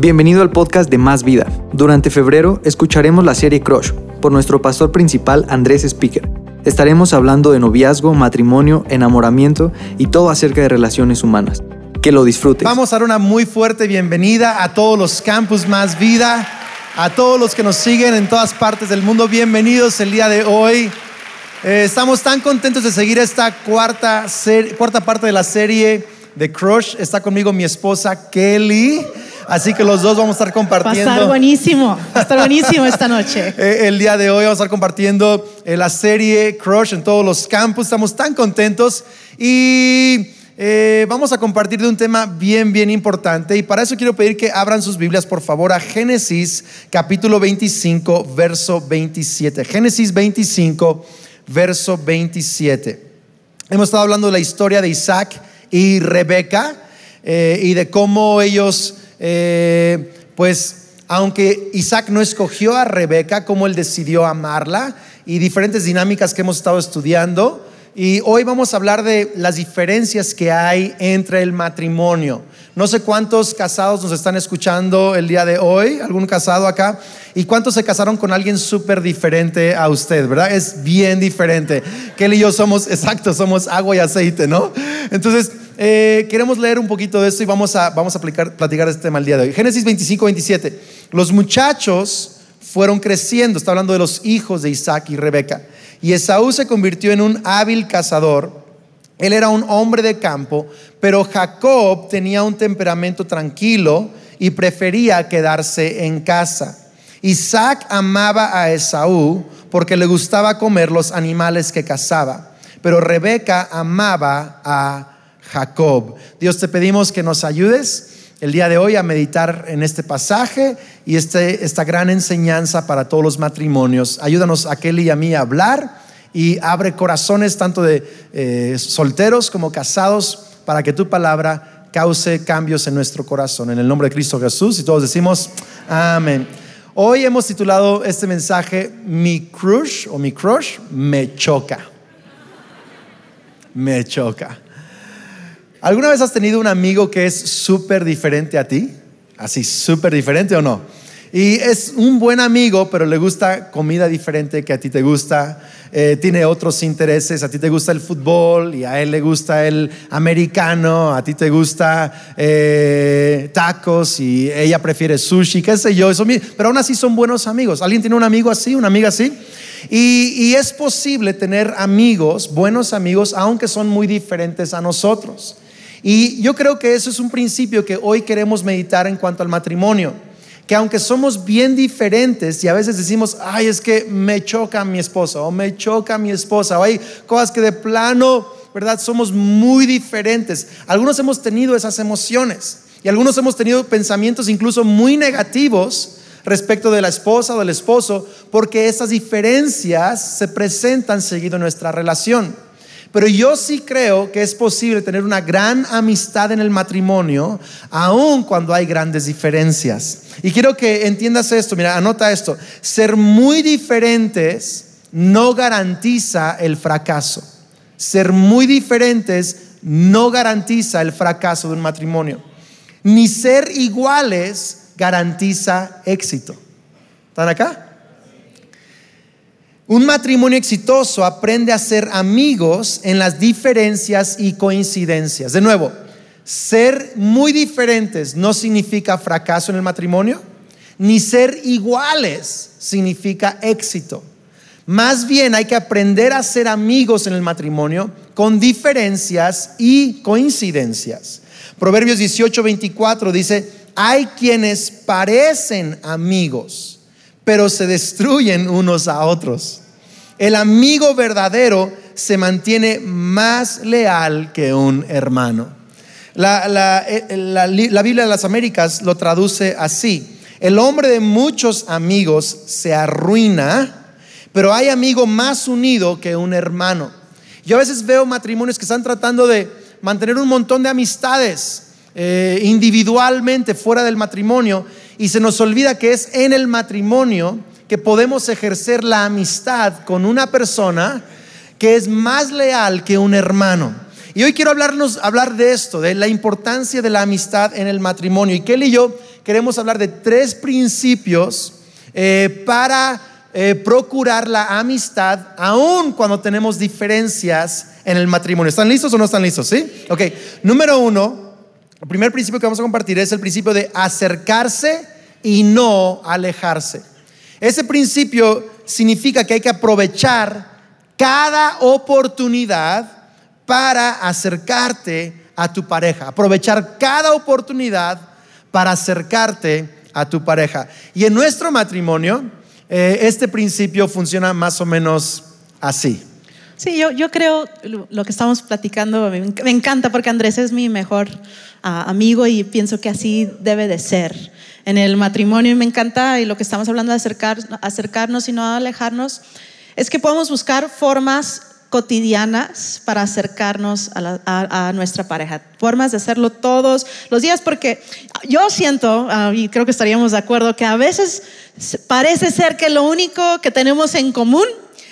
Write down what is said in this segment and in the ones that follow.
Bienvenido al podcast de Más Vida. Durante febrero escucharemos la serie Crush por nuestro pastor principal Andrés Speaker. Estaremos hablando de noviazgo, matrimonio, enamoramiento y todo acerca de relaciones humanas. Que lo disfrutes. Vamos a dar una muy fuerte bienvenida a todos los campus Más Vida, a todos los que nos siguen en todas partes del mundo. Bienvenidos el día de hoy. Eh, estamos tan contentos de seguir esta cuarta, cuarta parte de la serie de Crush. Está conmigo mi esposa Kelly. Así que los dos vamos a estar compartiendo. Va a estar buenísimo, va a estar buenísimo esta noche. Eh, el día de hoy vamos a estar compartiendo eh, la serie Crush en todos los campus. Estamos tan contentos y eh, vamos a compartir de un tema bien, bien importante. Y para eso quiero pedir que abran sus Biblias, por favor, a Génesis capítulo 25, verso 27. Génesis 25, verso 27. Hemos estado hablando de la historia de Isaac y Rebeca y de cómo ellos eh, pues aunque Isaac no escogió a Rebeca, como él decidió amarla y diferentes dinámicas que hemos estado estudiando. Y hoy vamos a hablar de las diferencias que hay entre el matrimonio. No sé cuántos casados nos están escuchando el día de hoy, algún casado acá, y cuántos se casaron con alguien súper diferente a usted, ¿verdad? Es bien diferente. Él y yo somos, exacto, somos agua y aceite, ¿no? Entonces, eh, queremos leer un poquito de esto y vamos a, vamos a aplicar, platicar este tema el día de hoy. Génesis 25, 27. Los muchachos fueron creciendo, está hablando de los hijos de Isaac y Rebeca. Y Esaú se convirtió en un hábil cazador. Él era un hombre de campo, pero Jacob tenía un temperamento tranquilo y prefería quedarse en casa. Isaac amaba a Esaú porque le gustaba comer los animales que cazaba, pero Rebeca amaba a Jacob. Dios te pedimos que nos ayudes el día de hoy a meditar en este pasaje y este, esta gran enseñanza para todos los matrimonios. Ayúdanos a Kelly y a mí a hablar y abre corazones tanto de eh, solteros como casados para que tu palabra cause cambios en nuestro corazón. En el nombre de Cristo Jesús y todos decimos amén. Hoy hemos titulado este mensaje Mi crush o mi crush me choca. Me choca. ¿Alguna vez has tenido un amigo que es súper diferente a ti? Así, súper diferente o no? Y es un buen amigo, pero le gusta comida diferente que a ti te gusta, eh, tiene otros intereses, a ti te gusta el fútbol y a él le gusta el americano, a ti te gusta eh, tacos y ella prefiere sushi, qué sé yo, eso, pero aún así son buenos amigos. ¿Alguien tiene un amigo así, una amiga así? Y, y es posible tener amigos, buenos amigos, aunque son muy diferentes a nosotros. Y yo creo que eso es un principio que hoy queremos meditar en cuanto al matrimonio. Que aunque somos bien diferentes y a veces decimos, ay, es que me choca mi esposa o me choca mi esposa, o hay cosas que de plano, ¿verdad? Somos muy diferentes. Algunos hemos tenido esas emociones y algunos hemos tenido pensamientos incluso muy negativos respecto de la esposa o del esposo porque esas diferencias se presentan seguido en nuestra relación. Pero yo sí creo que es posible tener una gran amistad en el matrimonio, aun cuando hay grandes diferencias. Y quiero que entiendas esto, mira, anota esto. Ser muy diferentes no garantiza el fracaso. Ser muy diferentes no garantiza el fracaso de un matrimonio. Ni ser iguales garantiza éxito. ¿Están acá? Un matrimonio exitoso aprende a ser amigos en las diferencias y coincidencias. De nuevo, ser muy diferentes no significa fracaso en el matrimonio, ni ser iguales significa éxito. Más bien hay que aprender a ser amigos en el matrimonio con diferencias y coincidencias. Proverbios 18, 24 dice, hay quienes parecen amigos pero se destruyen unos a otros. El amigo verdadero se mantiene más leal que un hermano. La, eh, Biblia de las Américas lo traduce así. El hombre de muchos amigos se arruina, pero hay amigo más unido que un hermano. Yo a veces veo matrimonios que están tratando de mantener un montón de amistades eh, individualmente fuera del matrimonio y se nos olvida que es en el matrimonio que podemos ejercer la amistad con una persona que es más leal que un hermano. Y hoy quiero hablarnos, hablar de esto, de la importancia de la amistad en el matrimonio. Y Kelly y yo queremos hablar de tres principios eh, para eh, procurar la amistad, aun cuando tenemos diferencias en el matrimonio. ¿Están listos o no están listos? Sí. Ok. Número uno, el primer principio que vamos a compartir es el principio de acercarse y no alejarse. Ese principio significa que hay que aprovechar cada oportunidad para acercarte a tu pareja. Aprovechar cada oportunidad para acercarte a tu pareja. Y en nuestro matrimonio, eh, este principio funciona más o menos así. Sí, yo, yo creo lo que estamos platicando, me, encanta porque Andrés es mi mejor ah, amigo y pienso que así debe de ser. En el matrimonio y me encanta y lo que estamos hablando de acercar, acercarnos y no alejarnos, es que podemos buscar formas cotidianas para acercarnos a, nuestra pareja, formas de hacerlo todos los días, porque yo siento, ah, y creo que estaríamos de acuerdo, que a veces parece ser que lo único que tenemos en común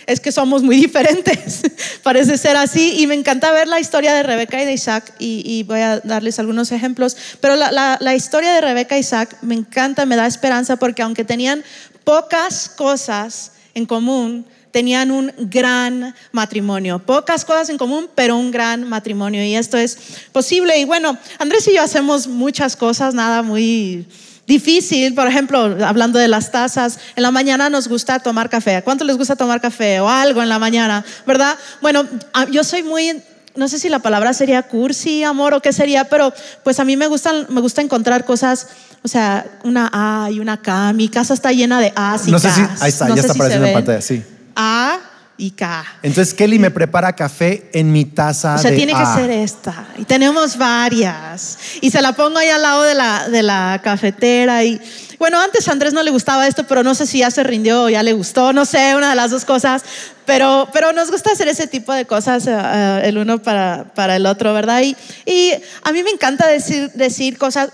es que somos muy diferentes. Parece ser así. Y me encanta ver la historia de Rebeca y de Isaac. Y, voy a darles algunos ejemplos. Pero la, la, historia de Rebeca y Isaac me encanta, me da esperanza porque aunque tenían pocas cosas en común, tenían un gran matrimonio. Pocas cosas en común, pero un gran matrimonio. Y esto es posible. Y bueno, Andrés y yo hacemos muchas cosas, nada muy difícil. Por ejemplo, hablando de las tazas, en la mañana nos gusta tomar café. ¿A cuánto les gusta tomar café o algo en la mañana? ¿Verdad? Bueno, yo soy muy no sé si la palabra sería cursi, amor o qué sería, pero pues a mí me gusta, me gusta encontrar cosas, o sea, una A y una K. Mi casa está llena de A y No sé si, ahí está, ya está apareciendo en pantalla, sí. A y K. Entonces Kelly me prepara café en mi taza. O sea, tiene que ser esta. Y tenemos varias. Y se la pongo ahí al lado de la, de la cafetera. Y bueno, antes a Andrés no le gustaba esto, pero no sé si ya se rindió o ya le gustó. No sé, una de las dos cosas. Pero, pero nos gusta hacer ese tipo de cosas eh, el uno para, para, el otro, ¿verdad? Y, y, a mí me encanta decir, decir cosas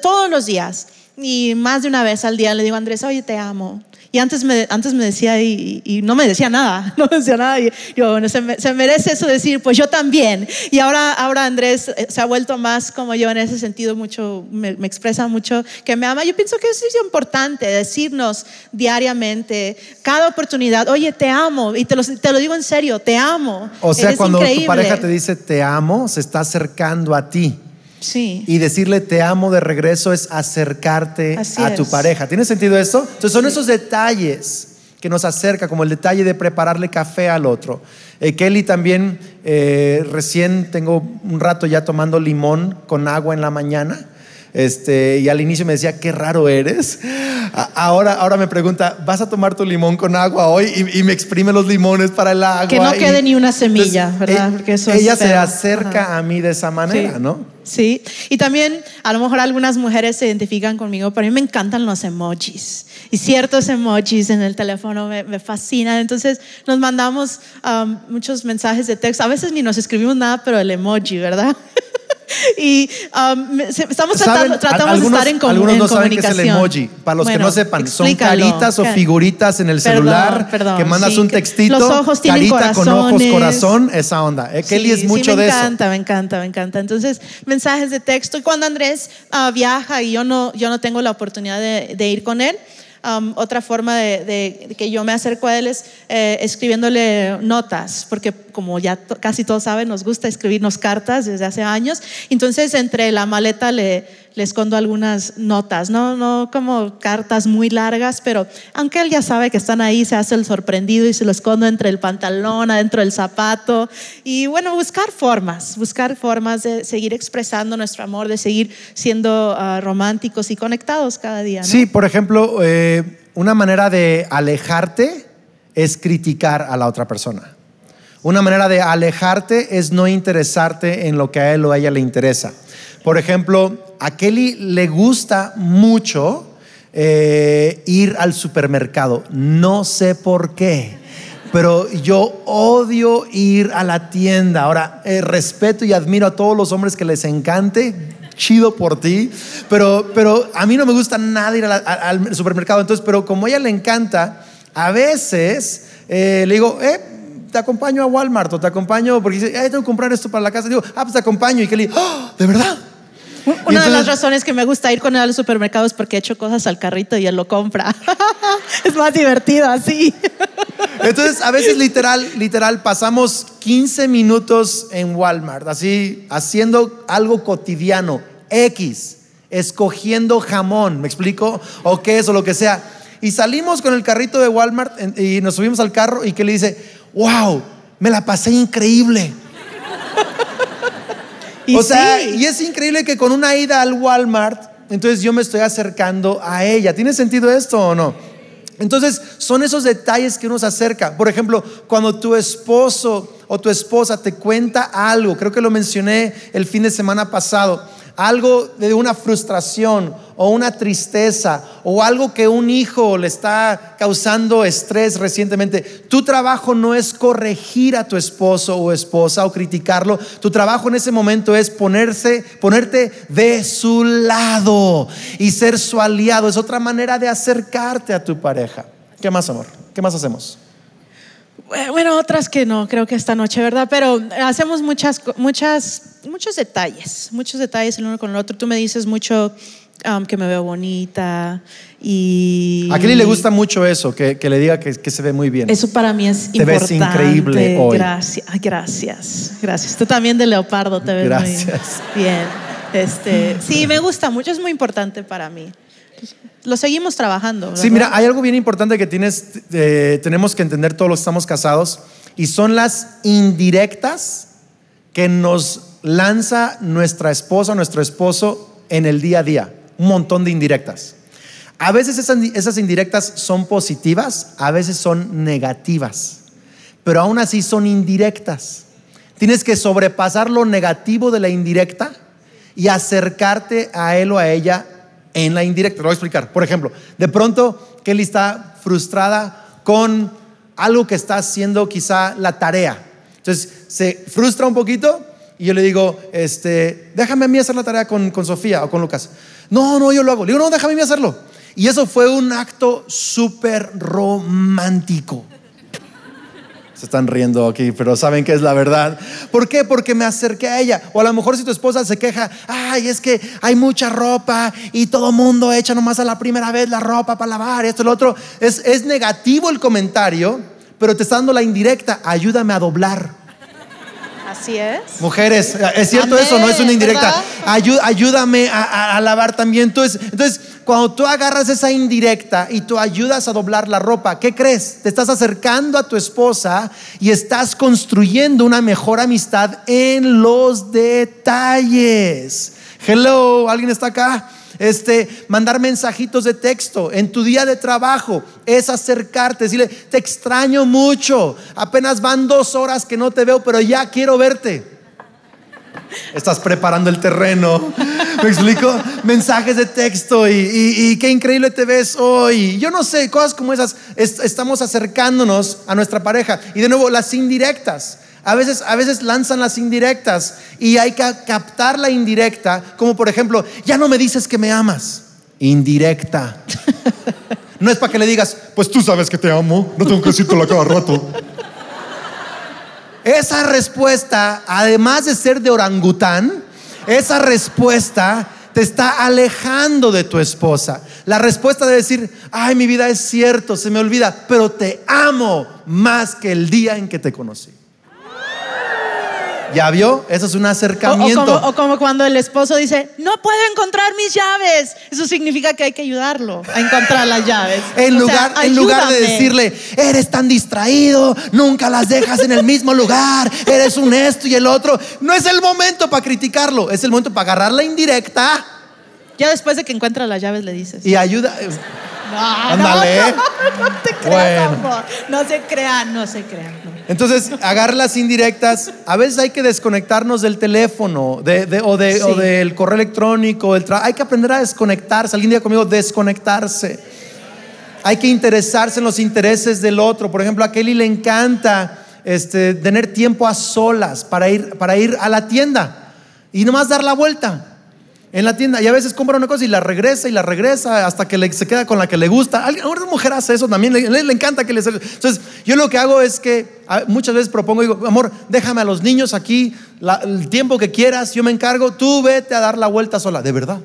todos los días. Y más de una vez al día le digo a Andrés, oye, te amo. Y antes me, antes me decía y, no me decía nada, no me decía nada. Y yo, bueno, se, merece eso decir, pues yo también. Y ahora, ahora Andrés eh, se ha vuelto más como yo en ese sentido, mucho, me, expresa mucho que me ama. Yo pienso que eso es importante, decirnos diariamente, cada oportunidad, oye, te amo. Y te lo, te lo digo en serio, te amo. O sea, cuando tu pareja te dice te amo, se está acercando a ti. Y decirle te amo de regreso es acercarte a tu pareja. ¿Tiene sentido esto? Entonces son esos detalles que nos acerca, como el detalle de prepararle café al otro. Eh, Kelly también, eh, recién tengo un rato ya tomando limón con agua en la mañana. Este, y al inicio me decía, qué raro eres. Ahora, ahora me pregunta, ¿vas a tomar tu limón con agua hoy? Y, me exprime los limones para el agua. Que no quede ni una semilla, ¿verdad? Porque eso ella se acerca a mí de esa manera, ¿no? Sí, y también a lo mejor algunas mujeres se identifican conmigo, pero a mí me encantan los emojis. Y ciertos emojis en el teléfono me, me fascinan. Entonces nos mandamos um, muchos mensajes de texto. A veces ni nos escribimos nada, pero el emoji, ¿verdad? y um, estamos tratando, tratamos de estar en, algunos no saben qué es el emoji. Para los que no sepan, son caritas o figuritas en el celular que mandas un textito, los ojos carita con ojos, corazón, esa onda. Eh, Kelly es mucho de eso. Me encanta, me encanta, me encanta. Entonces, mensajes de texto. Y cuando Andrés uh, viaja y yo no, yo no tengo la oportunidad de, de ir con él, Um, otra forma de, que yo me acerco a él es eh, escribiéndole notas, porque como ya casi todos saben, nos gusta escribirnos cartas desde hace años. Entonces, entre la maleta le, le escondo algunas notas, no, no como cartas muy largas, pero aunque él ya sabe que están ahí, se hace el sorprendido y se lo escondo entre el pantalón, adentro del zapato. Y bueno, buscar formas, buscar formas de seguir expresando nuestro amor, de seguir siendo ah, románticos y conectados cada día. Sí, por ejemplo, eh, una manera de alejarte es criticar a la otra persona. Una manera de alejarte es no interesarte en lo que a él o a ella le interesa. Por ejemplo, a Kelly le gusta mucho eh, ir al supermercado. No sé por qué. Pero yo odio ir a la tienda. Ahora, eh, respeto y admiro a todos los hombres que les encante. Chido por ti. Pero, pero a mí no me gusta nada ir al supermercado. Entonces, pero como a ella le encanta, a veces eh, le digo, eh, te acompaño a Walmart o te acompaño porque dice, tengo que comprar esto para la casa. Digo, ah, pues te acompaño. Y Kelly, ¡Oh, ¿de verdad? Una de las entonces- razones que me gusta ir con él al supermercado es porque echo cosas al carrito y él lo compra. es más divertido así. Entonces, a veces literal, literal, pasamos 15 minutos en Walmart, así, haciendo algo cotidiano, X, escogiendo jamón, ¿me explico? O queso, lo que sea. Y salimos con el carrito de Walmart y nos subimos al carro y que le dice, wow, me la pasé increíble. Y o sea, sí. y es increíble que con una ida al Walmart, entonces yo me estoy acercando a ella. ¿Tiene sentido esto o no? Entonces, son esos detalles que uno se acerca. Por ejemplo, cuando tu esposo o tu esposa te cuenta algo, creo que lo mencioné el fin de semana pasado, algo de una frustración o una tristeza o algo que un hijo le está causando estrés recientemente. Tu trabajo no es corregir a tu esposo o esposa o criticarlo. Tu trabajo en ese momento es ponerse, ponerte de su lado y ser su aliado. Es otra manera de acercarte a tu pareja. ¿Qué más, amor? ¿Qué más hacemos? Bueno, otras que no, creo que esta noche, ¿verdad? Pero hacemos muchas, muchas, muchos detalles, muchos detalles el uno con el otro. Tú me dices mucho um, que me veo bonita y... A Kelly le gusta mucho eso, que, que le diga que, que se ve muy bien. Eso para mí es Te ves importante. increíble hoy. Gracias, gracias, gracias. Tú también de leopardo te ves Gracias. muy bien. Este, sí, me gusta mucho, es muy importante para mí. Lo seguimos trabajando. Sí, mira, hay algo bien importante que tienes, eh, tenemos que entender todos los que estamos casados y son las indirectas que nos lanza nuestra esposa nuestro esposo en el día a día. Un montón de indirectas. A veces esas, esas indirectas son positivas, a veces son negativas, pero aún así son indirectas. Tienes que sobrepasar lo negativo de la indirecta y acercarte a él o a ella en la indirecta. Lo voy a explicar. Por ejemplo, de pronto Kelly está frustrada con algo que está haciendo quizá la tarea. Entonces se frustra un poquito y yo le digo, este, déjame a mí hacer la tarea con, con Sofía o con Lucas. No, no, yo lo hago. Le digo, no, déjame a mí hacerlo. Y eso fue un acto súper romántico. Se están riendo aquí, pero saben que es la verdad. ¿Por qué? Porque me acerqué a ella. O a lo mejor si tu esposa se queja, ay, es que hay mucha ropa y todo mundo echa nomás a la primera vez la ropa para lavar, esto y lo otro. Es, es negativo el comentario, pero te está dando la indirecta. Ayúdame a doblar. Así es. Mujeres, ¿es cierto Amén, eso? No es una indirecta. ayúdame a, a- a lavar también. Entonces, entonces, cuando tú agarras esa indirecta y tú ayudas a doblar la ropa, ¿qué crees? Te estás acercando a tu esposa y estás construyendo una mejor amistad en los detalles. Hello, ¿alguien está acá? Este, mandar mensajitos de texto en tu día de trabajo es acercarte, decirle, te extraño mucho, apenas van dos horas que no te veo, pero ya quiero verte. Estás preparando el terreno. ¿Me explico? Mensajes de texto y, y- y qué increíble te ves hoy. Yo no sé, cosas como esas. est- estamos acercándonos a nuestra pareja. Y de nuevo, las indirectas. A veces, a veces lanzan las indirectas y hay que captar la indirecta, como por ejemplo, ya no me dices que me amas. Indirecta. No es para que le digas, pues tú sabes que te amo, no tengo que decírtelo a cada rato. Esa respuesta, además de ser de orangután, esa respuesta te está alejando de tu esposa. La respuesta de decir, ay, mi vida es cierto, se me olvida, pero te amo más que el día en que te conocí. ¿Ya vio? Eso es un O, o acercamiento. como, o como cuando el esposo dice, no puedo encontrar mis llaves. Eso significa que hay que ayudarlo a encontrar las llaves. En O lugar, sea, en lugar de decirle, eres tan distraído, nunca las dejas en el mismo lugar, eres un esto y el otro. No es el momento para criticarlo, es el momento para agarrar la indirecta Ya después de que encuentra las llaves le dices. y ayuda. No, Ándale. no, no, no te creas, Bueno. amor. No se crean, no se crean. no. Entonces, agarra las indirectas. A veces hay que desconectarnos del teléfono de, de- o, de- Sí. o del correo electrónico. Del hay que aprender a desconectarse. Alguien diga conmigo, desconectarse. Hay que interesarse en los intereses del otro. Por ejemplo, a Kelly le encanta este, tener tiempo a solas para ir, para ir a la tienda y nomás dar la vuelta. En la tienda y a veces compra una cosa y la regresa y la regresa hasta que se queda con la que le gusta. Alguien- Ahora una mujer hace eso también, le, le- encanta que le Entonces, yo lo que hago es que muchas veces propongo, digo, amor, déjame a los niños aquí la- el tiempo que quieras, yo me encargo, tú vete a dar la vuelta sola, de verdad.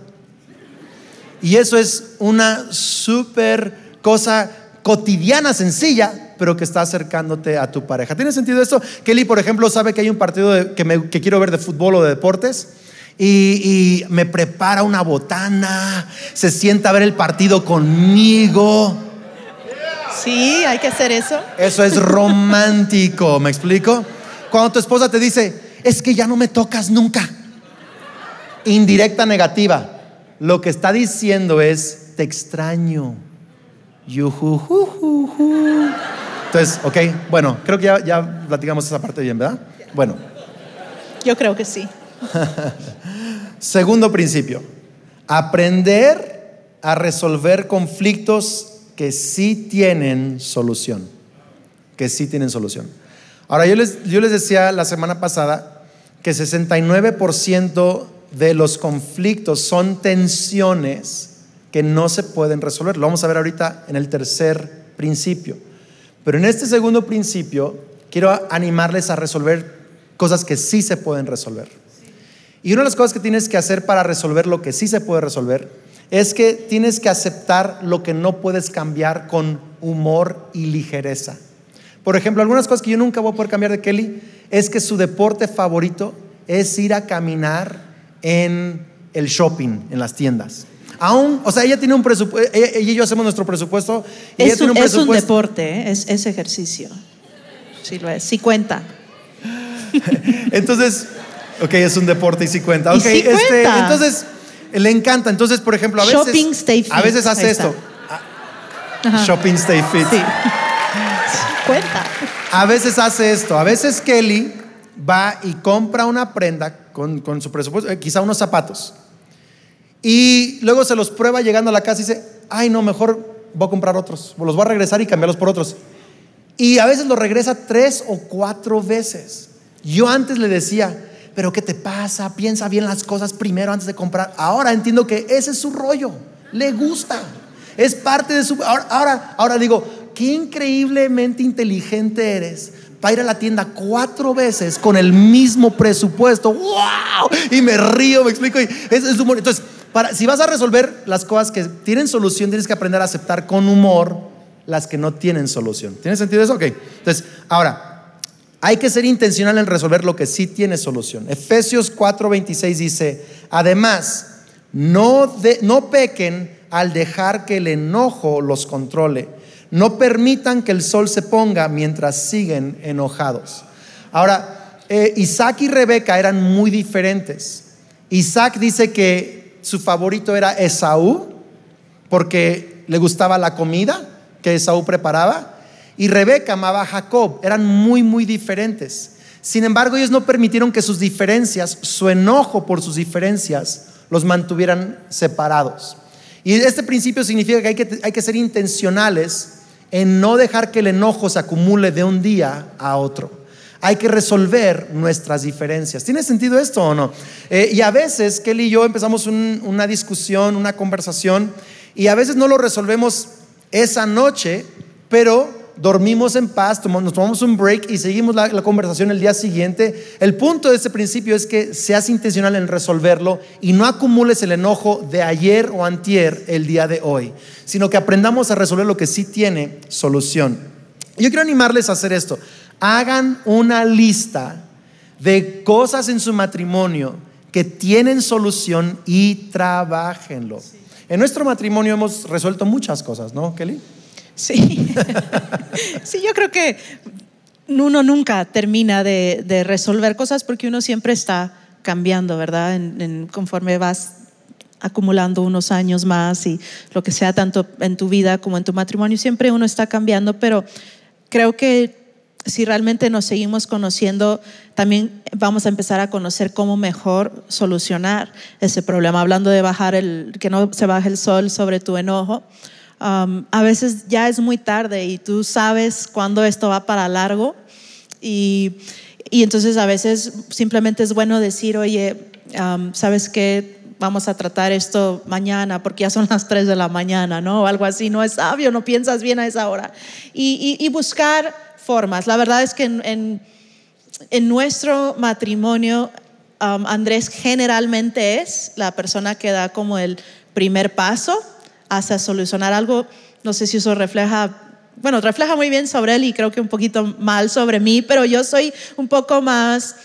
Y eso es una súper cosa cotidiana, sencilla, pero que está acercándote a tu pareja. ¿Tiene sentido esto? Kelly, por ejemplo, sabe que hay un partido de- que quiero ver de fútbol o de deportes. Y, y me prepara una botana, se sienta a ver el partido conmigo. Sí, hay que hacer eso. Eso es romántico, ¿me explico? Cuando tu esposa te dice, es que ya no me tocas nunca. Indirecta negativa. Lo que está diciendo es, te extraño. Yujujujuju. Entonces, ok, bueno, creo que ya, ya platicamos esa parte bien, ¿verdad? Bueno, Yo creo que sí. segundo principio, aprender a resolver conflictos que sí tienen solución, que sí tienen solución. Ahora, yo les, yo les decía la semana pasada que 69% de los conflictos son tensiones que no se pueden resolver. Lo vamos a ver ahorita en el tercer principio. Pero en este segundo principio, quiero animarles a resolver cosas que sí se pueden resolver. Y una de las cosas que tienes que hacer para resolver lo que sí se puede resolver es que tienes que aceptar lo que no puedes cambiar con humor y ligereza. Por ejemplo, algunas cosas que yo nunca voy a poder cambiar de Kelly es que su deporte favorito es ir a caminar en el shopping, en las tiendas. Aún, o sea, ella tiene un presupuesto, ella, ella y yo hacemos nuestro presupuesto. Y ella Es tiene un, es un presupuesto- deporte, ¿eh? es, es ejercicio. Sí lo es, sí cuenta. Entonces, ok, es un deporte y sí cuenta. Y Ok, sí este, cuenta. entonces, le encanta. Entonces, por ejemplo, a veces. Shopping, stay fit. A veces hace Ahí esto. Ajá. Shopping Stay Fit. Sí. cuenta. A veces hace esto. A veces Kelly va y compra una prenda con, con su presupuesto, eh, quizá unos zapatos. Y luego se los prueba llegando a la casa y dice, ay no, mejor voy a comprar otros. Los voy a regresar y cambiarlos por otros. Y a veces los regresa tres o cuatro veces. Yo antes le decía, pero ¿qué te pasa? Piensa bien las cosas primero antes de comprar. Ahora entiendo que ese es su rollo. Le gusta. Es parte de su... Ahora, ahora, ahora digo, qué increíblemente inteligente eres para ir a la tienda cuatro veces con el mismo presupuesto. ¡Wow! Y me río, me explico. Y es, es humor. Entonces, para, si vas a resolver las cosas que tienen solución, tienes que aprender a aceptar con humor las que no tienen solución. ¿Tiene sentido eso? Ok. Entonces, ahora, hay que ser intencional en resolver lo que sí tiene solución. Efesios 4:26 dice, además, no, de- no pequen al dejar que el enojo los controle. No permitan que el sol se ponga mientras siguen enojados. Ahora, eh, Isaac y Rebeca eran muy diferentes. Isaac dice que su favorito era Esaú, porque le gustaba la comida que Esaú preparaba, y Rebeca amaba a Jacob, eran muy, muy diferentes. Sin embargo, ellos no permitieron que sus diferencias, su enojo por sus diferencias, los mantuvieran separados. Y este principio significa que hay que, hay que ser intencionales en no dejar que el enojo se acumule de un día a otro. Hay que resolver nuestras diferencias. ¿Tiene sentido esto o no? Eh, y a veces Kelly y yo empezamos un- una discusión, una conversación, y a veces no lo resolvemos esa noche, pero dormimos en paz, tomamos- nos tomamos un break y seguimos la, la conversación el día siguiente. El punto de este principio es que seas intencional en resolverlo y no acumules el enojo de ayer o antier el día de hoy, sino que aprendamos a resolver lo que sí tiene solución. Yo quiero animarles a hacer esto. Hagan una lista de cosas en su matrimonio que tienen solución y trabajenlo. En nuestro matrimonio hemos resuelto muchas cosas, ¿no, Kelly? Sí. sí, yo creo que uno nunca termina de, resolver cosas porque uno siempre está cambiando, ¿verdad? En- en- conforme vas acumulando unos años más y lo que sea, tanto en tu vida como en tu matrimonio, siempre uno está cambiando, pero creo que si realmente nos seguimos conociendo, también vamos a empezar a conocer cómo mejor solucionar ese problema. Hablando de bajar el, que no se baje el sol sobre tu enojo, um, a veces ya es muy tarde y tú sabes cuándo esto va para largo y, y entonces a veces simplemente es bueno decir, oye, um, ¿sabes qué? vamos a tratar esto mañana porque ya son las 3 de la mañana, ¿no? O algo así, no es sabio, no piensas bien a esa hora. Y, buscar formas. La verdad es que en, en, nuestro matrimonio, um, Andrés generalmente es la persona que da como el primer paso hacia solucionar algo. No sé si eso refleja bueno, refleja muy bien sobre él y creo que un poquito mal sobre mí, pero yo soy un poco más,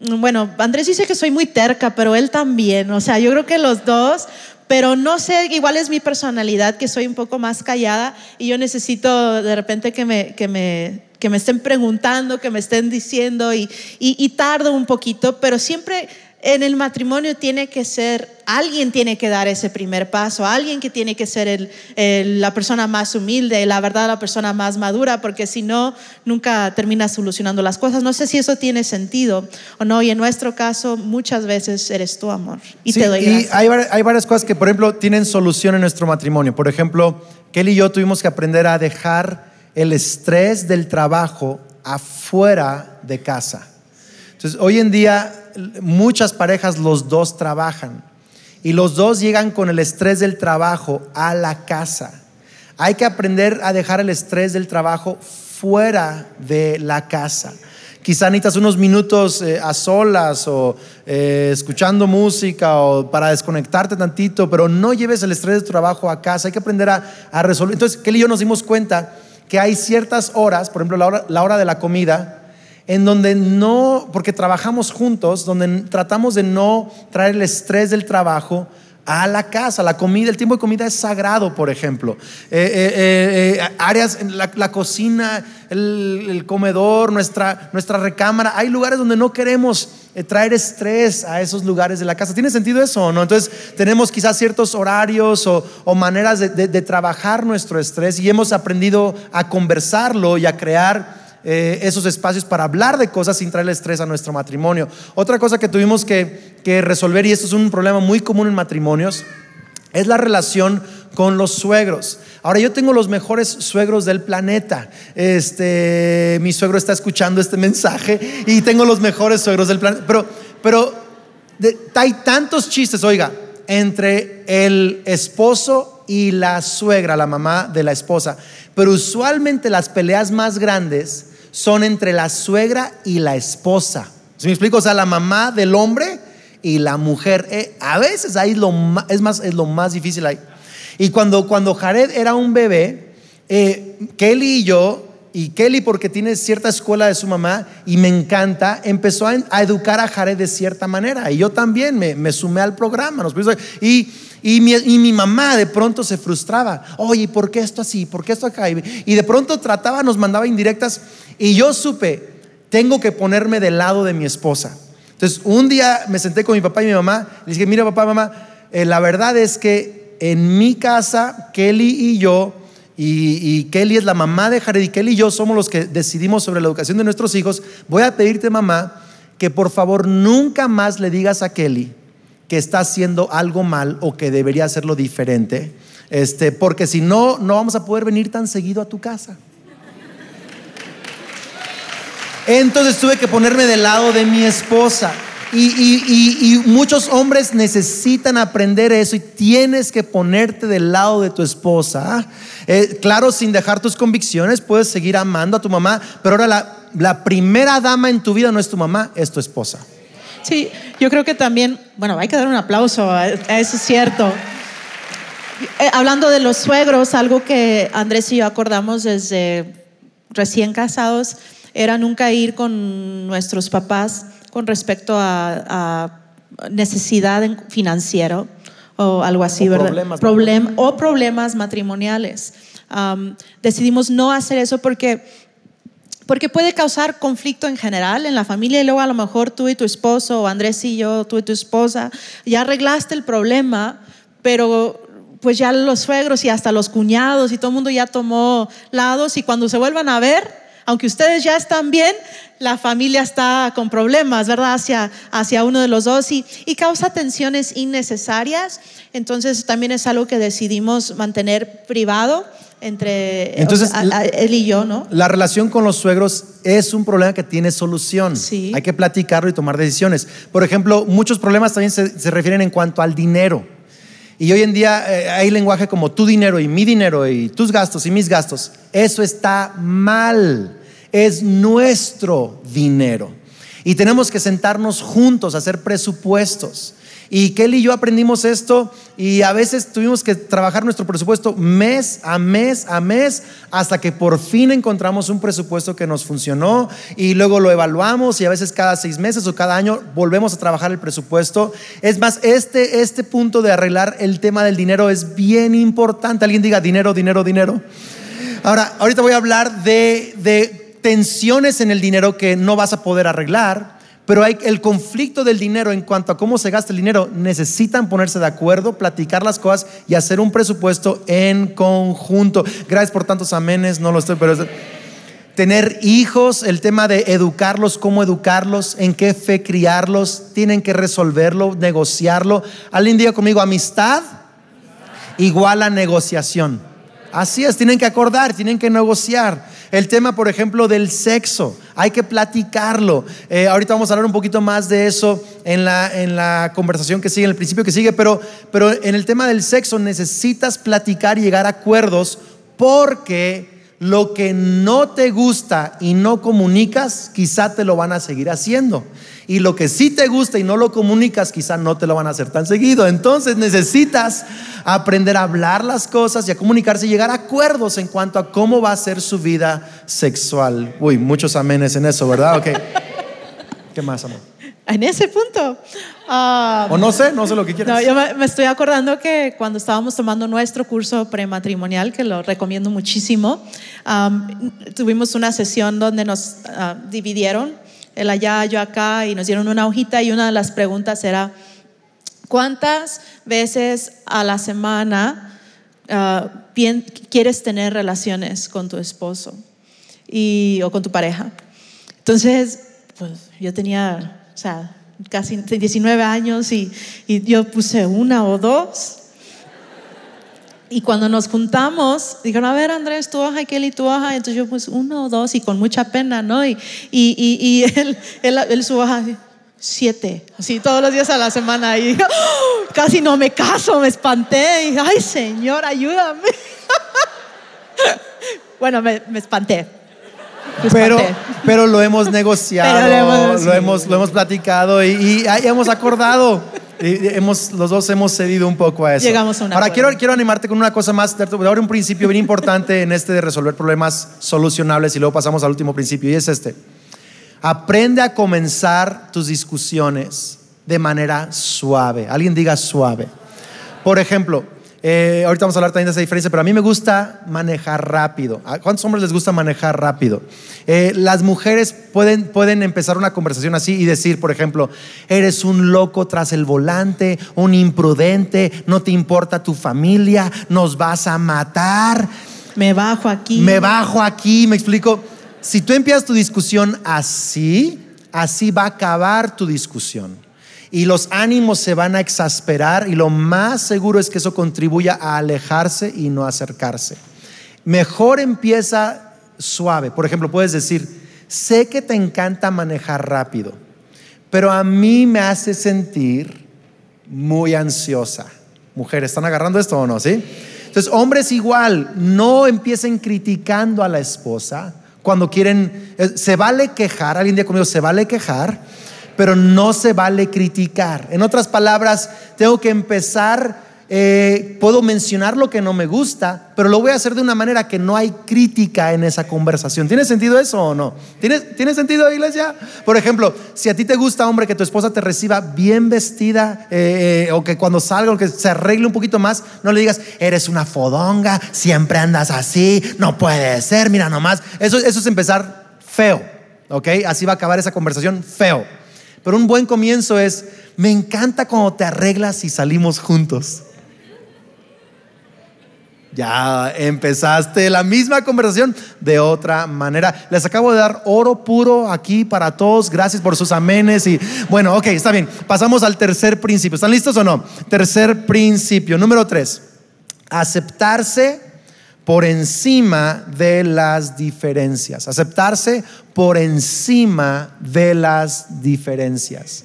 bueno, Andrés dice que soy muy terca, pero él también, o sea, yo creo que los dos, pero no sé, igual es mi personalidad, que soy un poco más callada y yo necesito de repente que me, que me, que me estén preguntando, que me estén diciendo y, y, y tardo un poquito, pero siempre en el matrimonio tiene que ser, alguien tiene que dar ese primer paso, alguien que tiene que ser la persona más humilde, la verdad la persona más madura, porque si no, nunca termina solucionando las cosas. No sé si eso tiene sentido o no, y en nuestro caso muchas veces eres tu amor. Y te doy y hay, hay varias cosas que, por ejemplo, tienen solución en nuestro matrimonio. Por ejemplo, Kelly y yo tuvimos que aprender a dejar el estrés del trabajo afuera de casa. Entonces, hoy en día muchas parejas los dos trabajan y los dos llegan con el estrés del trabajo a la casa. Hay que aprender a dejar el estrés del trabajo fuera de la casa. Quizá necesitas unos minutos eh, a solas o eh, escuchando música o para desconectarte tantito, pero no lleves el estrés del trabajo a casa. Hay que aprender a, resolver. Entonces, Kelly y yo nos dimos cuenta que hay ciertas horas, por ejemplo, la hora de la comida, en donde no, porque trabajamos juntos, donde tratamos de no traer el estrés del trabajo a la casa, la comida, el tiempo de comida es sagrado, por ejemplo. Eh, eh, eh, áreas, en la, cocina, el, comedor, nuestra, nuestra recámara, hay lugares donde no queremos traer estrés a esos lugares de la casa. ¿Tiene sentido eso o no? Entonces tenemos quizás ciertos horarios o, maneras de trabajar nuestro estrés y hemos aprendido a conversarlo y a crear eh, esos espacios para hablar de cosas sin traerle estrés a nuestro matrimonio. Otra cosa que tuvimos que, resolver, y esto es un problema muy común en matrimonios, es la relación con los suegros. Ahora yo tengo los mejores suegros del planeta. Este, mi suegro está escuchando este mensaje y tengo los mejores suegros del planeta. Pero, pero hay tantos chistes, oiga, entre el esposo y la suegra, la mamá de la esposa. Pero usualmente las peleas más grandes son entre la suegra y la esposa. ¿Se me explico? O sea, la mamá del hombre y la mujer. Eh, a veces ahí es, más, es lo más difícil ahí. Y cuando, cuando Jared era un bebé, eh, Kelly y yo, y Kelly porque tiene cierta escuela de su mamá y me encanta, empezó a, educar a Jared de cierta manera. Y yo también me, sumé al programa. Y mi, mamá de pronto se frustraba. Oye, ¿por qué esto así? ¿Por qué esto acá? Y de pronto trataba, nos mandaba indirectas. Y yo supe, tengo que ponerme del lado de mi esposa. Entonces, un día me senté con mi papá y mi mamá. Y dije, mira, papá, mamá, eh, la verdad es que en mi casa, Kelly y yo, y, Kelly es la mamá de Jared, y Kelly y yo somos los que decidimos sobre la educación de nuestros hijos. Voy a pedirte, mamá, que por favor nunca más le digas a Kelly que está haciendo algo mal o que debería hacerlo diferente, este, porque si no, no vamos a poder venir tan seguido a tu casa. Entonces tuve que ponerme del lado de mi esposa. Y, muchos hombres necesitan aprender eso y tienes que ponerte del lado de tu esposa. Eh, claro, sin dejar tus convicciones, puedes seguir amando a tu mamá, pero ahora la, primera dama en tu vida no es tu mamá, es tu esposa. Sí, yo creo que también, bueno, hay que dar un aplauso, eso es cierto. Eh, hablando de los suegros, algo que Andrés y yo acordamos desde recién casados era nunca ir con nuestros papás con respecto a, necesidad financiera o algo así, o ¿verdad? Problemas o problemas matrimoniales. decidimos no hacer eso porque porque puede causar conflicto en general en la familia y luego a lo mejor tú y tu esposo o Andrés y yo, tú y tu esposa, ya arreglaste el problema, pero pues ya los suegros y hasta los cuñados y todo el mundo ya tomó lados y cuando se vuelvan a ver, Aunque ustedes ya están bien, la familia está con problemas, ¿verdad? Hacia, hacia uno de los dos y, y causa tensiones innecesarias. Entonces también es algo que decidimos mantener privado entre Entonces, o sea, a- a- él y yo, ¿no? La relación con los suegros es un problema que tiene solución. Sí. Hay que platicarlo y tomar decisiones. Por ejemplo, muchos problemas también se, se refieren en cuanto al dinero. Y hoy en día eh, hay lenguaje como tu dinero y mi dinero y tus gastos y mis gastos. Eso está mal. Es nuestro dinero. Y tenemos que sentarnos juntos a hacer presupuestos. Y Kelly y yo aprendimos esto y a veces tuvimos que trabajar nuestro presupuesto mes a mes a mes hasta que por fin encontramos un presupuesto que nos funcionó y luego lo evaluamos y a veces cada seis meses o cada año volvemos a trabajar el presupuesto. Es más, este, este punto de arreglar el tema del dinero es bien importante. Alguien diga dinero, dinero, dinero. Ahora, ahorita voy a hablar de, de tensiones en el dinero que no vas a poder arreglar. Pero hay el conflicto del dinero en cuanto a cómo se gasta el dinero. Necesitan ponerse de acuerdo, platicar las cosas y hacer un presupuesto en conjunto. Gracias por tantos amenes, no lo estoy, pero tener hijos, el tema de educarlos, cómo educarlos, en qué fe criarlos, tienen que resolverlo, negociarlo. Alguien diga conmigo, amistad igual a negociación. Así es, tienen que acordar, tienen que negociar. El tema, por ejemplo, del sexo, hay que platicarlo. Eh, ahorita vamos a hablar un poquito más de eso en la, en la conversación que sigue, en el principio que sigue, pero, pero en el tema del sexo necesitas platicar y llegar a acuerdos porque lo que no te gusta y no comunicas, quizá te lo van a seguir haciendo. Y lo que sí te gusta y no lo comunicas, quizá no te lo van a hacer tan seguido. Entonces necesitas aprender a hablar las cosas y a comunicarse y llegar a acuerdos en cuanto a cómo va a ser su vida sexual. Uy, muchos amenes en eso, ¿verdad? Ok. ¿Qué más, amor? En ese punto. ah, O no sé, no sé lo que quieras. No, yo me, me estoy acordando que cuando estábamos tomando nuestro curso prematrimonial, que lo recomiendo muchísimo, am, tuvimos una sesión donde nos ah, dividieron, él allá, yo acá, y nos dieron una hojita y una de las preguntas era, ¿cuántas veces a la semana ah, pien- quieres tener relaciones con tu esposo y, o con tu pareja? Entonces, pues yo tenía, o sea, casi 19 años y, yo puse una o dos. Y cuando nos juntamos, dijeron, a ver, Andrés, hoja y Kelly, tu hoja. Entonces yo puse una o dos y con mucha pena, ¿no? Y, y, y, él, él, su hoja, siete, así todos los días a la semana. Y ¡oh! casi no me caso, me espanté. Y dije, ay, Señor, ayúdame. bueno, me, me espanté. Me Pero, pero lo hemos negociado, Pero lo hemos- lo hemos, lo hemos platicado y, y ahí hemos acordado. Y hemos, los dos hemos cedido un poco a eso. Llegamos a un Ahora acuerdo. quiero, quiero animarte con una cosa más. Te voy a dar un principio bien importante en este de resolver problemas solucionables y luego pasamos al último principio y es este. Aprende a comenzar tus discusiones de manera suave. Alguien diga suave. Por ejemplo, eh, ahorita vamos a hablar también de esa diferencia, pero a mí me gusta manejar rápido. ¿A cuántos hombres les gusta manejar rápido? Eh, las mujeres pueden, pueden empezar una conversación así y decir, por ejemplo, eres un loco tras el volante, un imprudente, no te importa tu familia, nos vas a matar, Me bajo aquí. me bajo aquí, me explico. Si tú empiezas tu discusión así, así va a acabar tu discusión. Y los ánimos se van a exasperar y lo más seguro es que eso contribuya a alejarse y no acercarse. Mejor empieza suave. Por ejemplo, puedes decir, sé que te encanta manejar rápido, pero a mí me hace sentir muy ansiosa. Mujeres, ¿están agarrando esto o no? ¿Sí? Entonces, hombres igual, no empiecen criticando a la esposa cuando quieren, eh, se vale quejar, alguien día conmigo, se vale quejar, pero no se vale criticar. En otras palabras, tengo que empezar, eh, puedo mencionar lo que no me gusta, pero lo voy a hacer de una manera que no hay crítica en esa conversación. ¿Tiene sentido eso o no? ¿Tiene, ¿tiene sentido, iglesia? Por ejemplo, si a ti te gusta, hombre, que tu esposa te reciba bien vestida eh, eh, o que cuando salga o que se arregle un poquito más, no le digas, eres una fodonga, siempre andas así, no puede ser, mira nomás. Eso, eso es empezar feo, ¿ok? Así va a acabar esa conversación feo. Pero un buen comienzo es, me encanta cuando te arreglas y salimos juntos. Ya empezaste la misma conversación de otra manera. Les acabo de dar oro puro aquí para todos. Gracias por sus amenes. Y bueno, ok, está bien. Pasamos al tercer principio. ¿Están listos o no? Tercer principio. Número tres. Aceptarse por encima de las diferencias. Aceptarse por encima de las diferencias.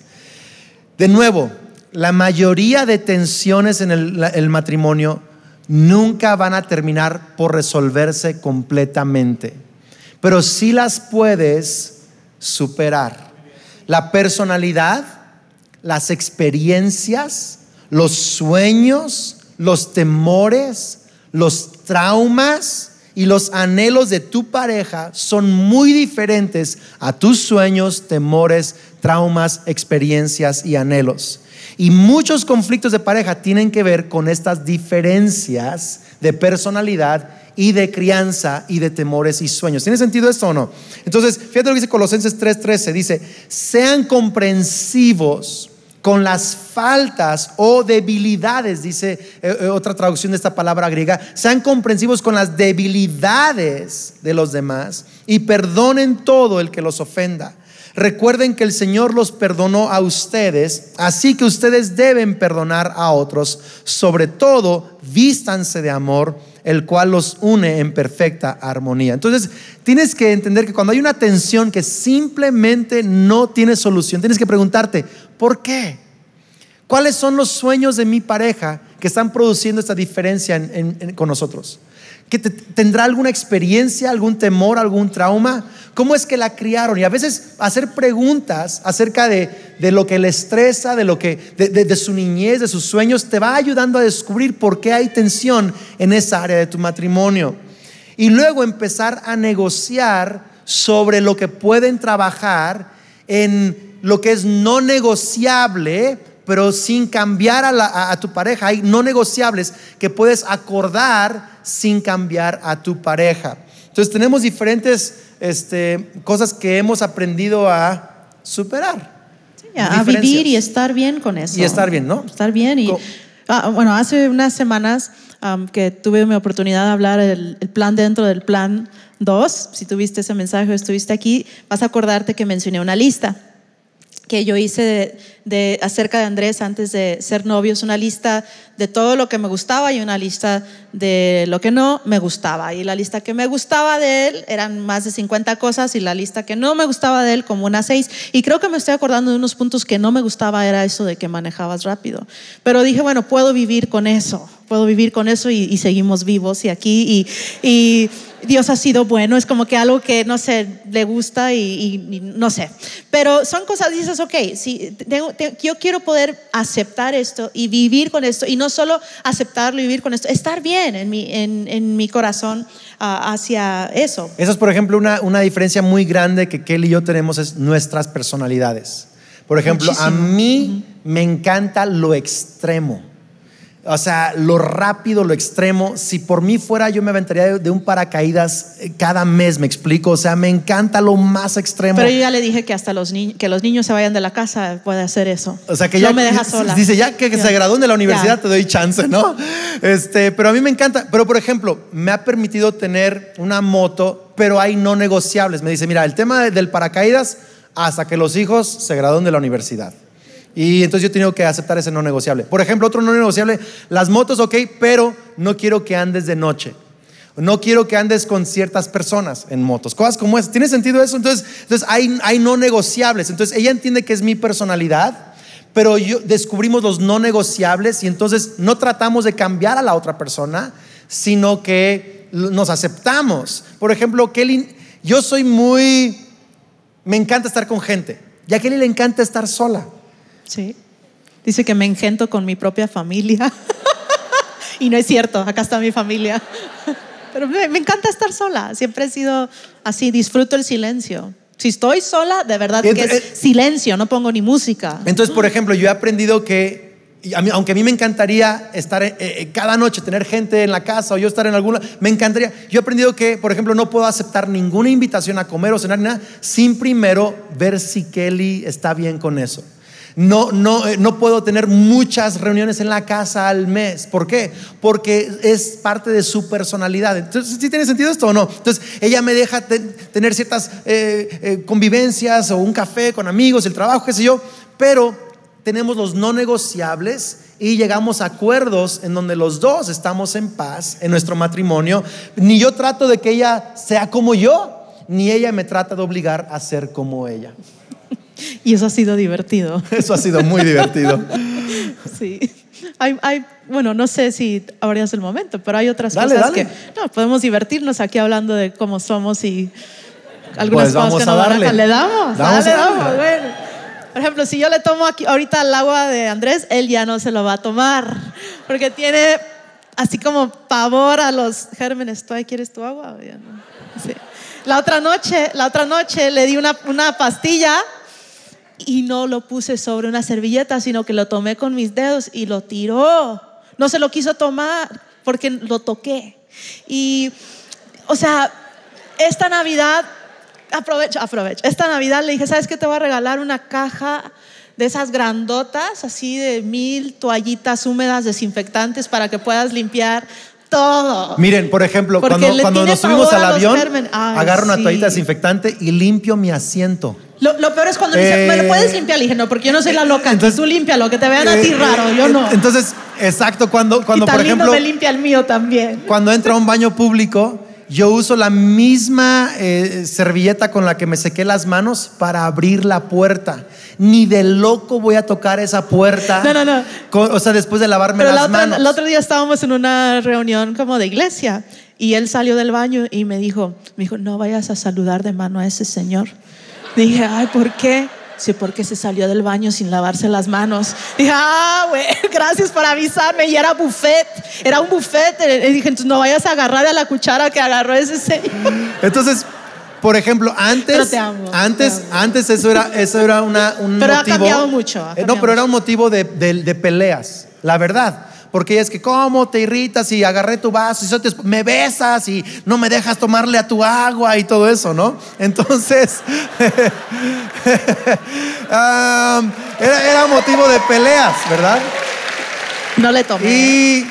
De nuevo, la mayoría de tensiones en el, el matrimonio nunca van a terminar por resolverse completamente, pero sí las puedes superar. La personalidad, las experiencias, los sueños, los temores, los traumas y los anhelos de tu pareja son muy diferentes a tus sueños, temores, traumas, experiencias y anhelos. Y muchos conflictos de pareja tienen que ver con estas diferencias de personalidad y de crianza y de temores y sueños. ¿Tiene sentido esto o no? Entonces, fíjate lo que dice Colosenses 3:13, dice, sean comprensivos con las faltas o debilidades, dice eh, eh, otra traducción de esta palabra griega, sean comprensivos con las debilidades de los demás y perdonen todo el que los ofenda. Recuerden que el Señor los perdonó a ustedes, así que ustedes deben perdonar a otros. Sobre todo, vístanse de amor, el cual los une en perfecta armonía. Entonces, tienes que entender que cuando hay una tensión que simplemente no tiene solución, tienes que preguntarte, ¿por qué? ¿Cuáles son los sueños de mi pareja que están produciendo esta diferencia con nosotros? ¿Que ¿Tendrá alguna experiencia, algún temor, algún trauma? ¿Cómo es que la criaron? Y a veces hacer preguntas acerca de, lo que le estresa, de, lo que, de, su niñez, de sus sueños, te va ayudando a descubrir por qué hay tensión en esa área de tu matrimonio. Y luego empezar a negociar sobre lo que pueden trabajar en lo que es no negociable pero sin cambiar a, tu pareja. Hay no negociables que puedes acordar sin cambiar a tu pareja. Entonces tenemos diferentes este, cosas que hemos aprendido a superar. a vivir y estar bien con eso. Y estar bien, ¿no? Estar bien. Y, ah, bueno, hace unas semanas que tuve mi oportunidad de hablar el, el plan dentro del plan 2, si tuviste ese mensaje o estuviste aquí, vas a acordarte que mencioné una lista que yo hice de, acerca de Andrés antes de ser novios, una lista de todo lo que me gustaba y una lista de lo que no me gustaba. Y la lista que me gustaba de él eran más de 50 cosas y la lista que no me gustaba de él como unas 6. Y creo que me estoy acordando de unos puntos que no me gustaba, era eso de que manejabas rápido. Pero dije, bueno, puedo vivir con eso, puedo vivir con eso y, seguimos vivos y aquí. y Dios ha sido bueno, es como que algo que, no sé, le gusta y, no sé. Pero son cosas, dices, ok, si yo quiero poder aceptar esto y vivir con esto, y no solo aceptarlo y vivir con esto, estar bien en mi, en, mi corazón ah, hacia eso. Eso es, por ejemplo, una, una diferencia muy grande que Kelly y yo tenemos, es nuestras personalidades. Por ejemplo, a mí me encanta lo extremo. O sea, lo rápido, lo extremo. Si por mí fuera, yo me aventaría de, un paracaídas eh, cada mes, me explico. O sea, me encanta lo más extremo. Pero yo ya le dije que hasta los niños, que los niños se vayan de la casa puede hacer eso. O sea, que ya me deja sola. Dice, ya que, se graduó de la universidad, te doy chance, ¿no? Este, pero a mí me encanta. Pero por ejemplo, me ha permitido tener una moto, pero hay no negociables. Me dice, mira, el tema del paracaídas hasta que los hijos se gradúen de la universidad. Y entonces yo he tenido que aceptar ese no negociable. Por ejemplo, otro no negociable, las motos, ok, pero no quiero que andes de noche. No quiero que andes con ciertas personas en motos. Cosas como esas. ¿Tiene sentido eso? Entonces, entonces hay, hay no negociables. Entonces ella entiende que es mi personalidad, pero yo, descubrimos los no negociables y entonces no tratamos de cambiar a la otra persona, sino que nos aceptamos. Por ejemplo, Kelly, yo soy muy, me encanta estar con gente. Y a Kelly le encanta estar sola. Sí. Dice que me engento con mi propia familia. y no es cierto, acá está mi familia. Pero me, encanta estar sola. Siempre he sido así, disfruto el silencio. Si estoy sola, de verdad que es eh, silencio, no pongo ni música. Entonces, por ejemplo, yo he aprendido que, aunque a mí me encantaría estar eh, eh, cada noche, tener gente en la casa o yo estar en alguna, me encantaría. Yo he aprendido que, por ejemplo, no puedo aceptar ninguna invitación a comer o cenar nada sin primero ver si Kelly está bien con eso. No, no, eh, no puedo tener muchas reuniones en la casa al mes. ¿Por qué? Porque es parte de su personalidad. Entonces, ¿sí tiene sentido esto o no? Entonces, ella me deja tener ciertas eh, eh, convivencias o un café con amigos, el trabajo, qué sé yo, pero tenemos los no negociables y llegamos a acuerdos en donde los dos estamos en paz en nuestro matrimonio. Ni yo trato de que ella sea como yo, ni ella me trata de obligar a ser como ella. Y eso ha sido divertido. Eso ha sido muy divertido. sí. Hay, hay, bueno, no sé si habrías el momento, pero hay otras cosas que no, podemos divertirnos aquí hablando de cómo somos y algunas pues cosas que nos darle. Le damos, dale, damos. Bueno. Por ejemplo, si yo le tomo aquí ahorita el agua de Andrés, él ya no se lo va a tomar, porque tiene así como pavor a los gérmenes. ¿Tú ahí quieres tu agua? Sí. La otra noche, la otra noche le di una, una pastilla y no lo puse sobre una servilleta, sino que lo tomé con mis dedos y lo tiró. No se lo quiso tomar porque lo toqué. Y, o sea, esta Navidad, aprovecho, aprovecho. Esta Navidad le dije, ¿sabes qué? Te voy a regalar una caja de esas grandotas, así de mil toallitas húmedas desinfectantes para que puedas limpiar todo. Miren, por ejemplo, cuando, cuando nos subimos al avión, agarro una toallita desinfectante y limpio mi asiento. Lo, peor es cuando dice, ¿me lo puedes eh, limpiar? Le dije, no, porque yo no soy la loca. Entonces, tú límpialo, que te vean a ti eh, raro, yo no. Entonces, exacto, cuando, cuando por ejemplo. me limpia el mío también. Cuando entra a un baño público, yo uso la misma eh, servilleta con la que me sequé las manos para abrir la puerta. Ni de loco voy a tocar esa puerta. No, no, no. o sea, después de lavarme las manos. El otro día estábamos en una reunión como de iglesia y él salió del baño y me dijo, me dijo, no vayas a saludar de mano a ese señor. Dije, ay, ¿por qué? Sí, porque se salió del baño sin lavarse las manos. Dije, ah, güey, gracias por avisarme. Y era buffet, era un buffet. Y dije, entonces no vayas a agarrar a la cuchara que agarró ese señor. Entonces, por ejemplo, antes, antes, antes eso era, eso era una, un pero motivo. ha cambiado mucho. no, pero era un motivo de, de peleas, la verdad porque es que, ¿cómo te irritas y agarré tu vaso y me besas y no me dejas tomarle a tu agua y todo eso, ¿no? Entonces, era, era motivo de peleas, ¿verdad? No le tomé. Y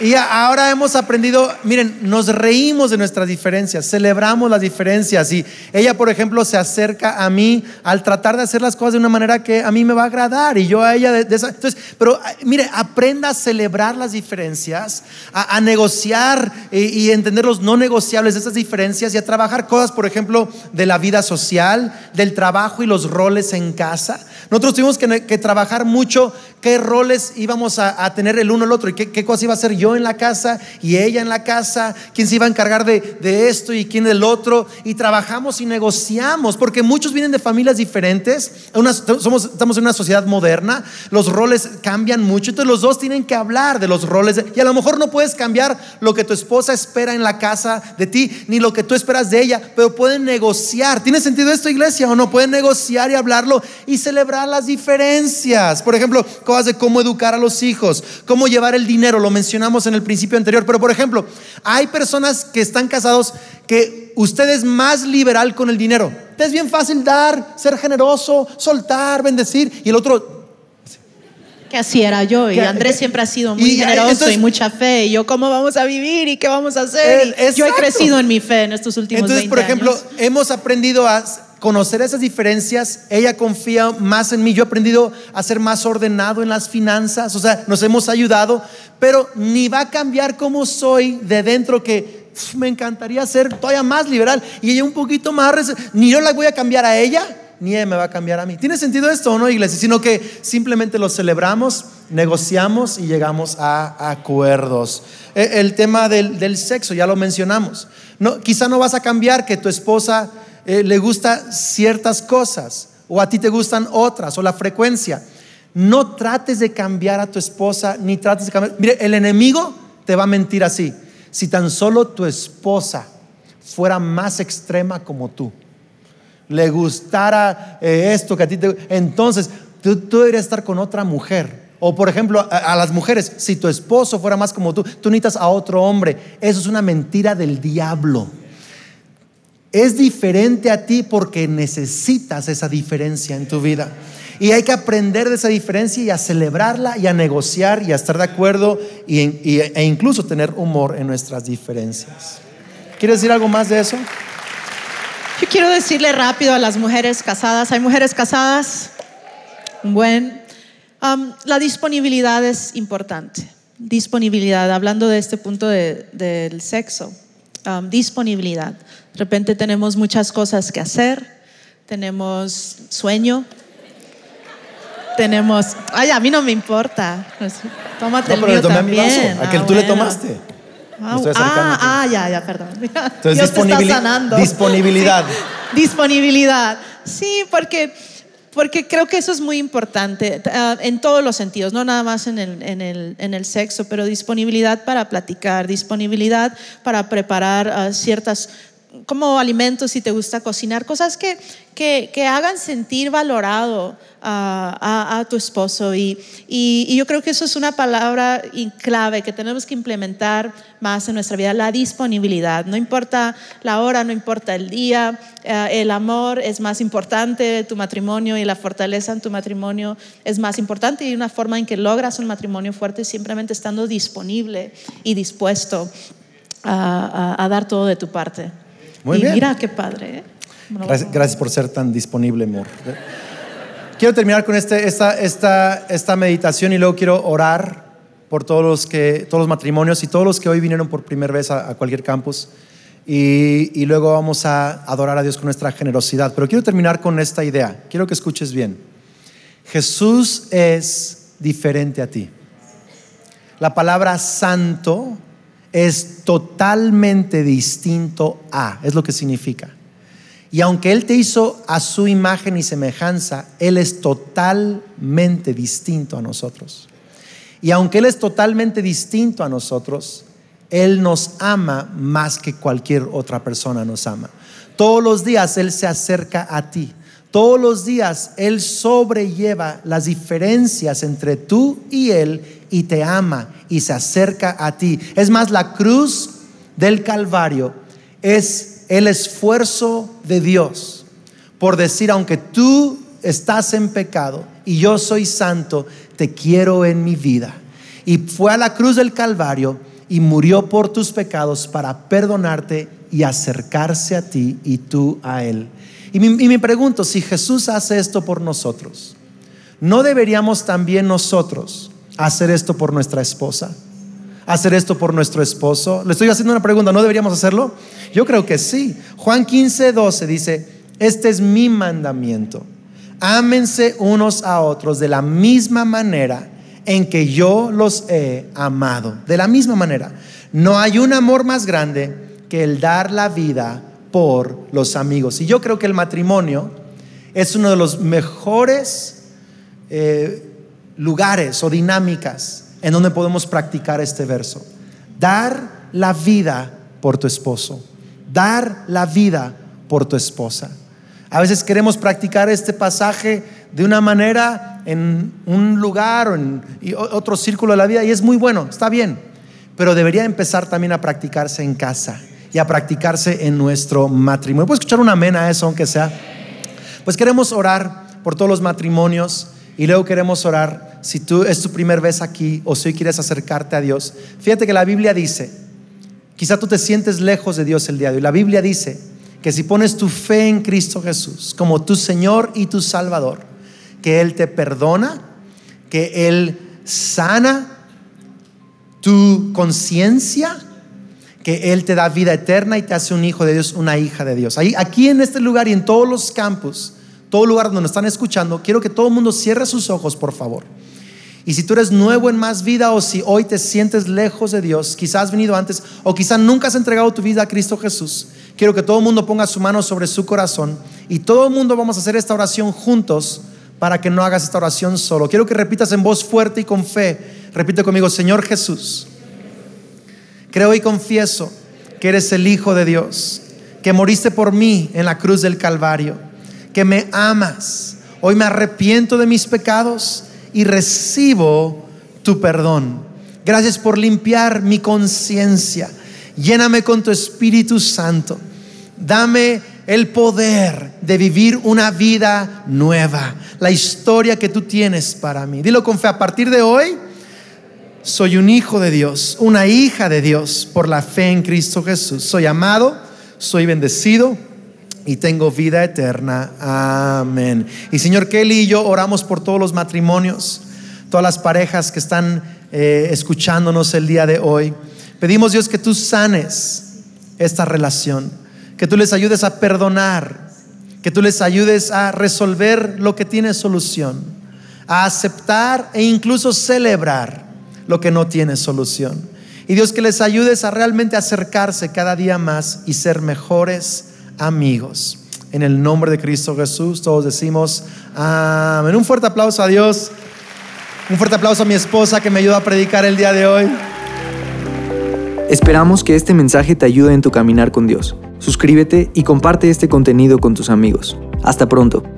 y ahora hemos aprendido, miren, nos reímos de nuestras diferencias, celebramos las diferencias. Y ella, por ejemplo, se acerca a mí al tratar de hacer las cosas de una manera que a mí me va a agradar y yo a ella de, esa. Entonces, pero mire, aprenda a celebrar las diferencias, a, negociar y, y, entender los no negociables de esas diferencias y a trabajar cosas, por ejemplo, de la vida social, del trabajo y los roles en casa. Nosotros tuvimos que, trabajar mucho qué roles íbamos a, tener el uno el otro y qué, qué cosa iba a ser yo en la casa y ella en la casa, quién se iba a encargar de, esto y quién del otro. Y trabajamos y negociamos, porque muchos vienen de familias diferentes, somos, estamos en una sociedad moderna, los roles cambian mucho, entonces los dos tienen que hablar de los roles. y a lo mejor no puedes cambiar lo que tu esposa espera en la casa de ti, ni lo que tú esperas de ella, pero pueden negociar. ¿Tiene sentido esto, iglesia, o no? Pueden negociar y hablarlo y celebrar las diferencias. Por ejemplo, cosas de cómo educar a los hijos, cómo llevar el dinero, lo mencionamos en el principio anterior. Pero, por ejemplo, hay personas que están casados que usted es más liberal con el dinero. Es bien fácil dar, ser generoso, soltar, bendecir. Y el otro, que así era yo y Andrés siempre ha sido muy generoso y mucha fe y yo cómo vamos a vivir y qué vamos a hacer yo he crecido en mi fe en estos últimos entonces por ejemplo hemos aprendido a conocer esas diferencias, ella confía más en mí, yo he aprendido a ser más ordenado en las finanzas, o sea, nos hemos ayudado, pero ni va a cambiar como soy de dentro que me encantaría ser todavía más liberal y ella un poquito más, ni yo la voy a cambiar a ella, ni ella me va a cambiar a mí. ¿Tiene sentido esto o no, iglesia? Sino que simplemente lo celebramos, negociamos y llegamos a acuerdos. E, el tema del, del sexo, ya lo mencionamos. No, quizá no vas a cambiar que tu esposa eh, le gusta ciertas cosas o a ti te gustan otras o la frecuencia. No trates de cambiar a tu esposa ni trates de cambiar. Mire, el enemigo te va a mentir así. Si tan solo tu esposa fuera más extrema como tú, le gustara eh, esto que a ti te... Entonces, tú, deberías estar con otra mujer. O por ejemplo, a, las mujeres, si tu esposo fuera más como tú, tú necesitas a otro hombre. Eso es una mentira del diablo es diferente a ti porque necesitas esa diferencia en tu vida. Y hay que aprender de esa diferencia y a celebrarla y a negociar y a estar de acuerdo y, e incluso tener humor en nuestras diferencias. ¿Quieres decir algo más de eso? Yo quiero decirle rápido a las mujeres casadas, ¿hay mujeres casadas? Buen, um, la disponibilidad es importante. Disponibilidad, hablando de este punto de, del sexo, um, disponibilidad. De repente tenemos muchas cosas que hacer, tenemos sueño, tenemos, ay, a mí no me importa. Pues, tómate no, el mío también. Mi vaso. ¿A que ah, tú le bueno. tomaste? Ah, ah, ah, ya, ya, perdón. Entonces, Dios te está sanando. disponibilidad. Disponibilidad. Sí, porque, porque creo que eso es muy importante uh, en todos los sentidos, no nada más en el, en, el, en el, sexo, pero disponibilidad para platicar, disponibilidad para preparar uh, ciertas como alimentos si te gusta cocinar, cosas que, que, hagan sentir valorado a, a, tu esposo. Y, y, y, yo creo que eso es una palabra clave que tenemos que implementar más en nuestra vida, la disponibilidad. No importa la hora, no importa el día, uh, el amor es más importante, tu matrimonio y la fortaleza en tu matrimonio es más importante y una forma en que logras un matrimonio fuerte es simplemente estando disponible y dispuesto a, a dar todo de tu parte. Muy y bien. mira qué padre. ¿eh? Gracias, gracias, por ser tan disponible, amor. Quiero terminar con este, esta, esta, esta meditación y luego quiero orar por todos los, que, todos los matrimonios y todos los que hoy vinieron por primera vez a, a cualquier campus. Y, y, luego vamos a adorar a Dios con nuestra generosidad. Pero quiero terminar con esta idea. Quiero que escuches bien. Jesús es diferente a ti. La palabra santo es totalmente distinto a, es lo que significa. Y aunque Él te hizo a su imagen y semejanza, Él es totalmente distinto a nosotros. Y aunque Él es totalmente distinto a nosotros, Él nos ama más que cualquier otra persona nos ama. Todos los días Él se acerca a ti. Todos los días Él sobrelleva las diferencias entre tú y Él y te ama y se acerca a ti. Es más, la cruz del Calvario es el esfuerzo de Dios por decir, aunque tú estás en pecado y yo soy santo, te quiero en mi vida. Y fue a la cruz del Calvario y murió por tus pecados para perdonarte y acercarse a ti y tú a Él. Y me, me pregunto, si Jesús hace esto por nosotros, ¿no deberíamos también nosotros hacer esto por nuestra esposa? ¿Hacer esto por nuestro esposo? Le estoy haciendo una pregunta, ¿no deberíamos hacerlo? Yo creo que sí. Juan 15, 12 dice, este es mi mandamiento. Ámense unos a otros de la misma manera en que yo los he amado. De la misma manera. No hay un amor más grande que el dar la vida por los amigos. Y yo creo que el matrimonio es uno de los mejores eh, lugares o dinámicas en donde podemos practicar este verso. Dar la vida por tu esposo. Dar la vida por tu esposa. A veces queremos practicar este pasaje de una manera en un lugar o en otro círculo de la vida y es muy bueno, está bien, pero debería empezar también a practicarse en casa y a practicarse en nuestro matrimonio. ¿Puedes escuchar un amén a eso, aunque sea? Pues queremos orar por todos los matrimonios y luego queremos orar si tú es tu primer vez aquí o si hoy quieres acercarte a Dios. Fíjate que la Biblia dice, quizá tú te sientes lejos de Dios el día de hoy. La Biblia dice que si pones tu fe en Cristo Jesús como tu Señor y tu Salvador, que Él te perdona, que Él sana tu conciencia, que Él te da vida eterna y te hace un hijo de Dios, una hija de Dios. Ahí, aquí en este lugar y en todos los campus, todo lugar donde nos están escuchando, quiero que todo el mundo cierre sus ojos, por favor. Y si tú eres nuevo en más vida o si hoy te sientes lejos de Dios, quizás has venido antes o quizás nunca has entregado tu vida a Cristo Jesús, quiero que todo el mundo ponga su mano sobre su corazón y todo el mundo vamos a hacer esta oración juntos para que no hagas esta oración solo. Quiero que repitas en voz fuerte y con fe. Repite conmigo, Señor Jesús, creo y confieso que eres el Hijo de Dios, que moriste por mí en la cruz del Calvario, que me amas. Hoy me arrepiento de mis pecados y recibo tu perdón. Gracias por limpiar mi conciencia. Lléname con tu Espíritu Santo. Dame el poder de vivir una vida nueva, la historia que tú tienes para mí. Dilo con fe, a partir de hoy soy un hijo de Dios, una hija de Dios por la fe en Cristo Jesús. Soy amado, soy bendecido y tengo vida eterna. Amén. Y Señor Kelly y yo oramos por todos los matrimonios, todas las parejas que están eh, escuchándonos el día de hoy. Pedimos Dios que tú sanes esta relación, que tú les ayudes a perdonar, que tú les ayudes a resolver lo que tiene solución, a aceptar e incluso celebrar lo que no tiene solución. Y Dios que les ayudes a realmente acercarse cada día más y ser mejores amigos. En el nombre de Cristo Jesús, todos decimos amén. Un fuerte aplauso a Dios. Un fuerte aplauso a mi esposa que me ayuda a predicar el día de hoy. Esperamos que este mensaje te ayude en tu caminar con Dios. Suscríbete y comparte este contenido con tus amigos. Hasta pronto.